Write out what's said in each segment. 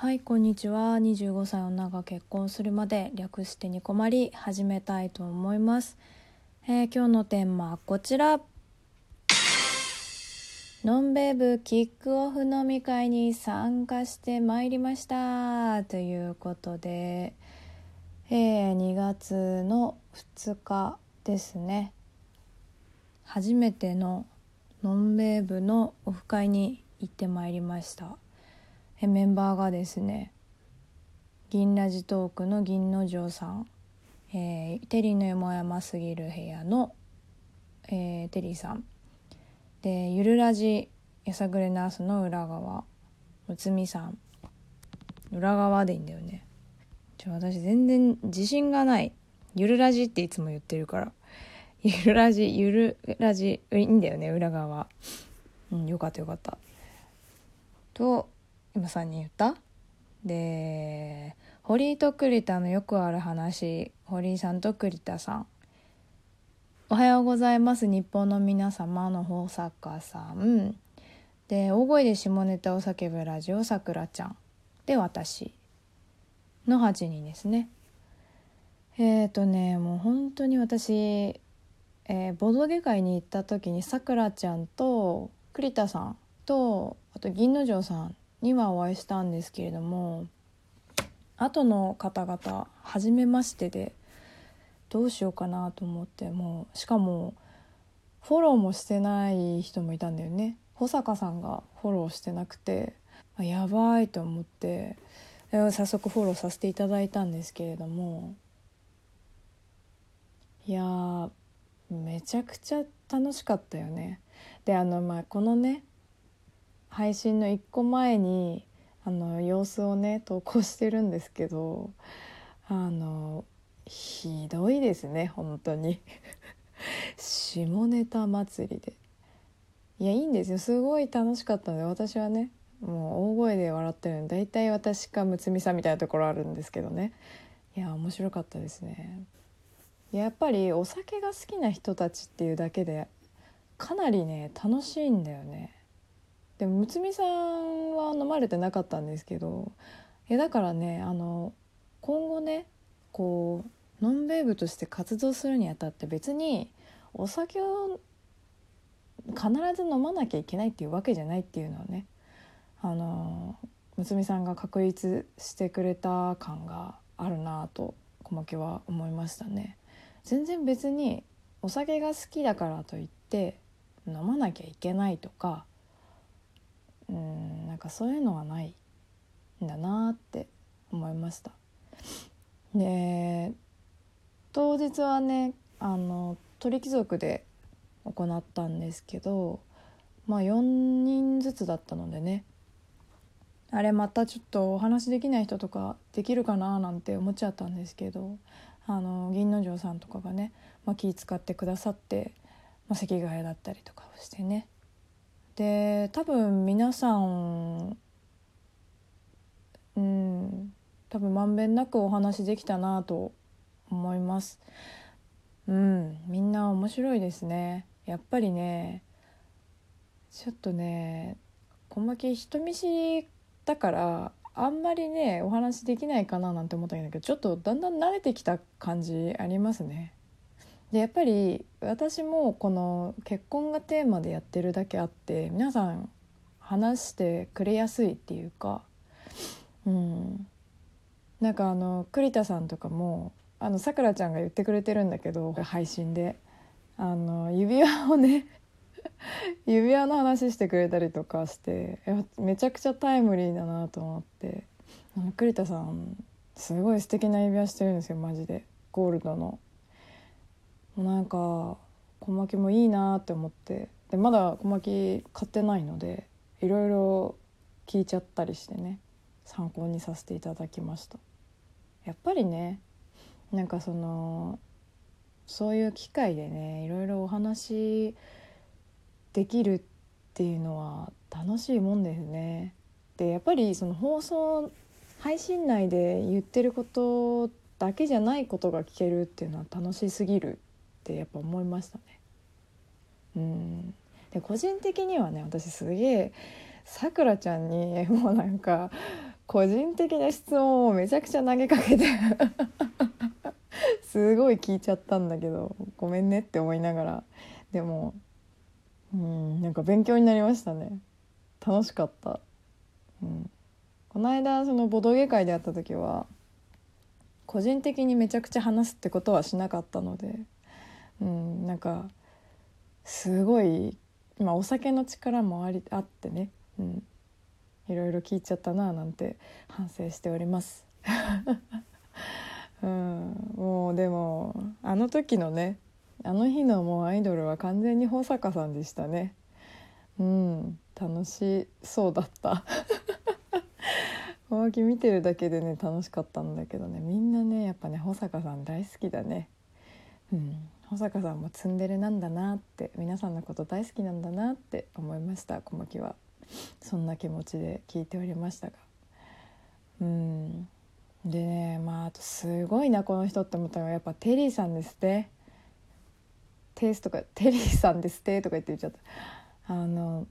はいこんにちは。25歳女が結婚するまで略してに困り始めたいと思います、えー今日のテーマはこちら。ノンベーブキックオフ飲み会に参加してまいりました。ということで、えー2月の2日ですね。初めてのノンベーブのオフ会に行ってまいりました。メンバーがですね銀ラジトークの銀之丞さん、えーテリーの山山すぎる部屋の、えーテリーさん。でゆるラジやさぐれナースの裏側むつみさん。裏側でいいんだよね。ちょ私全然自信がない。ゆるラジっていつも言ってるから。ゆるラジゆるラジいいんだよね裏側。うんよかったよかった。と今3人言った？で堀井と栗田のよくある話。堀井さんと栗田さん。おはようございます。日本の皆様の保坂さん。で大声で下ネタを叫ぶラジオさくらちゃん。で私の8人ですね。えっ、ー、とねもう本当に私、えーボドゲ会に行った時にさくらちゃんと栗田さんとあと銀之丞さんにはお会いしたんですけれども後の方々初めましてでどうしようかなと思ってもうしかもフォローもしてない人もいたんだよね保坂さんがフォローしてなくてやばいと思ってえ早速フォローさせていただいたんですけれどもいやーめちゃくちゃ楽しかったよね。であのまあこのね配信の1個前にあの様子をね投稿してるんですけどあのひどいですね本当に。下ネタ祭りで。いやいいんですよ。すごい楽しかったので私はねもう大声で笑ってるの大体私かむつみさんみたいなところあるんですけどね。いや面白かったですね。やっぱりお酒が好きな人たちっていうだけでかなりね楽しいんだよね。でもむつみさんは飲まれてなかったんですけどいやだからねあの今後ねこうノンベーブとして活動するにあたって別にお酒を必ず飲まなきゃいけないっていうわけじゃないっていうのをねあのむつみさんが確立してくれた感があるなと小牧は思いましたね。全然別にお酒が好きだからといって飲まなきゃいけないとかうんなんかそういうのはないんだなって思いました。で当日はねあの鳥貴族で行ったんですけどまあ4人ずつだったのでねあれまたちょっとお話できない人とかできるかななんて思っちゃったんですけどあの銀之丞さんとかがね、まあ、気使ってくださって、まあ、席替えだったりとかをしてねで多分皆さんうん多分まんべんなくお話できたなと思いますうんみんな面白いですねやっぱりねちょっとね小牧人見知りだからあんまりねお話できないかななんて思ったんだけどちょっとだんだん慣れてきた感じありますね。でやっぱり私もこの結婚がテーマでやってるだけあって皆さん話してくれやすいっていうかうん。なんかあの栗田さんとかもあのさくらちゃんが言ってくれてるんだけど配信で。あの指輪をね 指輪の話してくれたりとかしてめちゃくちゃタイムリーだなと思って。あの栗田さんすごい素敵な指輪してるんですよマジで。ゴールドの。うなんか小牧もいいなって思ってでまだ小牧買ってないのでいろいろ聞いちゃったりしてね参考にさせていただきました。やっぱりねなんかそのそういう機会でねいろいろお話できるっていうのは楽しいもんですね。でやっぱりその放送配信内で言ってることだけじゃないことが聞けるっていうのは楽しすぎるってやっぱ思いましたね。うん。で個人的にはね私すげえさくらちゃんに もうなんか個人的な質問をめちゃくちゃ投げかけて すごい聞いちゃったんだけどごめんねって思いながら。でもうんなんか勉強になりましたね。楽しかった、うん、この間そのボドゲ会で会った時は個人的にめちゃくちゃ話すってことはしなかったので、うん、なんかすごい、まあ、お酒の力もありあってね、うん、いろいろ聞いちゃったななんて反省しております。うん、もうでもあの時のねあの日のもうアイドルは完全に保坂さんでしたね。うん楽しそうだった。小牧見てるだけでね楽しかったんだけどね。みんなねやっぱね保坂さん大好きだね。うん。保坂さんもツンデレなんだなって皆さんのこと大好きなんだなって思いました。小牧はそんな気持ちで聞いておりましたが。うん。でねまああとすごいなこの人って思ったのはやっぱテリーさんですねテイスとかテリーさんですってとか言って言っちゃった。あの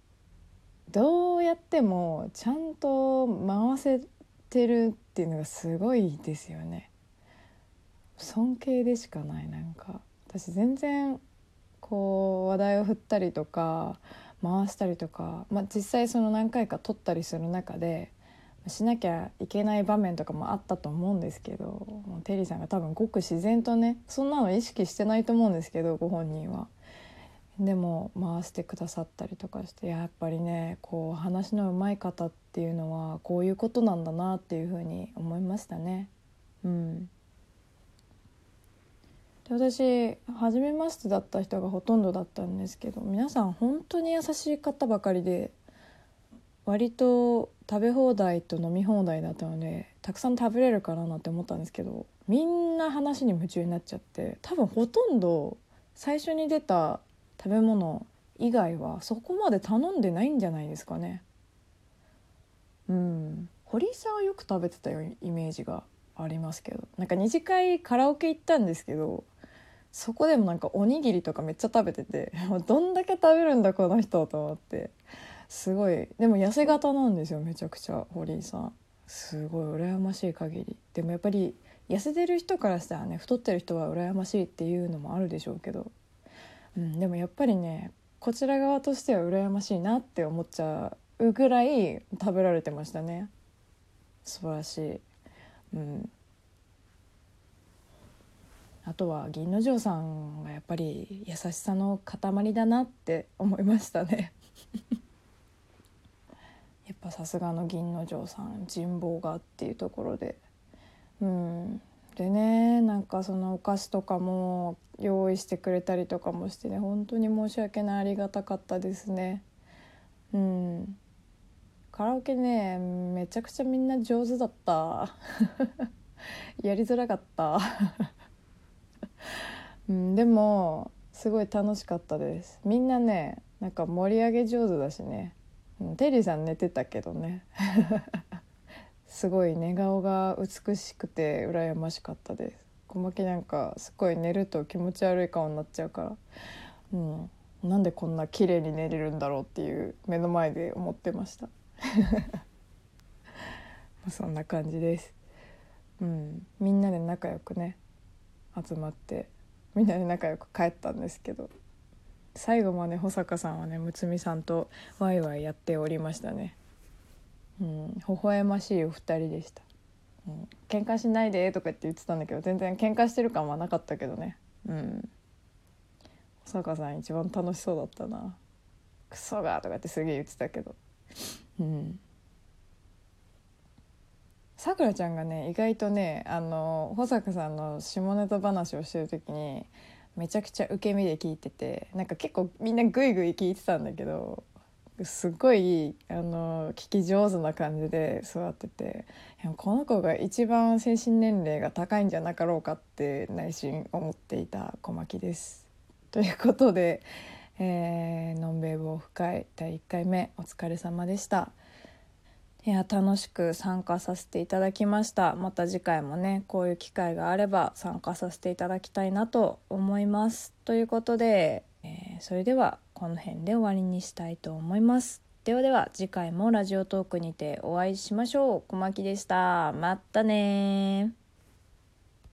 どうやってもちゃんと回せてるっていうのがすごいですよね。尊敬でしかないなんか。私全然こう話題を振ったりとか回したりとか、まあ、実際その何回か撮ったりする中でしなきゃいけない場面とかもあったと思うんですけどテリーさんが多分ごく自然とねそんなの意識してないと思うんですけどご本人は。でも回してくださったりとかしてやっぱりねこう話のうまい方っていうのはこういうことなんだなっていうふうに思いましたね。うん、で私初めましてだった人がほとんどだったんですけど皆さん本当に優しい方ばかりで割と食べ放題と飲み放題だったのでたくさん食べれるかなって思ったんですけどみんな話に夢中になっちゃって多分ほとんど最初に出た食べ物以外はそこまで頼んでないんじゃないですかね。うん堀井さんはよく食べてたよイメージがありますけどなんか二次会カラオケ行ったんですけどそこでもなんかおにぎりとかめっちゃ食べてて どんだけ食べるんだこの人と思って。すごい。でも痩せ型なんですよめちゃくちゃ堀井さん。すごい。羨ましい限り。でもやっぱり痩せてる人からしたらね太ってる人は羨ましいっていうのもあるでしょうけど、うん、でもやっぱりねこちら側としては羨ましいなって思っちゃうぐらい食べられてましたね。素晴らしい、うん、あとは銀之丞さんがやっぱり優しさの塊だなって思いましたね。やっぱさすがの銀之丞さん人望がっていうところで。うん。でねなんかそのお菓子とかも用意してくれたりとかもしてね本当に申し訳ないありがたかったですね。うん。カラオケねめちゃくちゃみんな上手だった。やりづらかった。うん、でもすごい楽しかったです。みんなねなんか盛り上げ上手だしね。うんテリーさん寝てたけどね。すごい寝顔が美しくて羨ましかったです。小牧なんかすごい寝ると気持ち悪い顔になっちゃうから、うん、なんでこんな綺麗に寝れるんだろうっていう目の前で思ってました。そんな感じです、うん、みんなで仲良くね。集まってみんなで仲良く帰ったんですけど最後まで保坂さんはね睦美さんとワイワイやっておりましたね。うん微笑ましいお二人でした「うん、喧嘩しないで」とかって言ってたんだけど全然喧嘩してる感はなかったけどね。うん。保坂さん一番楽しそうだったな「クソが」とかってすげえ言ってたけど。うん。さくらちゃんがね意外とねあの保坂さんの下ネタ話をしてる時にめちゃくちゃ受け身で聞いててなんか結構みんなグイグイ聞いてたんだけどすっごいあの聞き上手な感じで座っててこの子が一番精神年齢が高いんじゃなかろうかって内心思っていた小牧です。ということで「えー、のんべい棒深い第1回目お疲れ様でした。いや楽しく参加させていただきました。また次回もねこういう機会があれば参加させていただきたいなと思います。ということで、えー、それではこの辺で終わりにしたいと思います。ではでは次回もラジオトークにてお会いしましょう。小牧でした。またね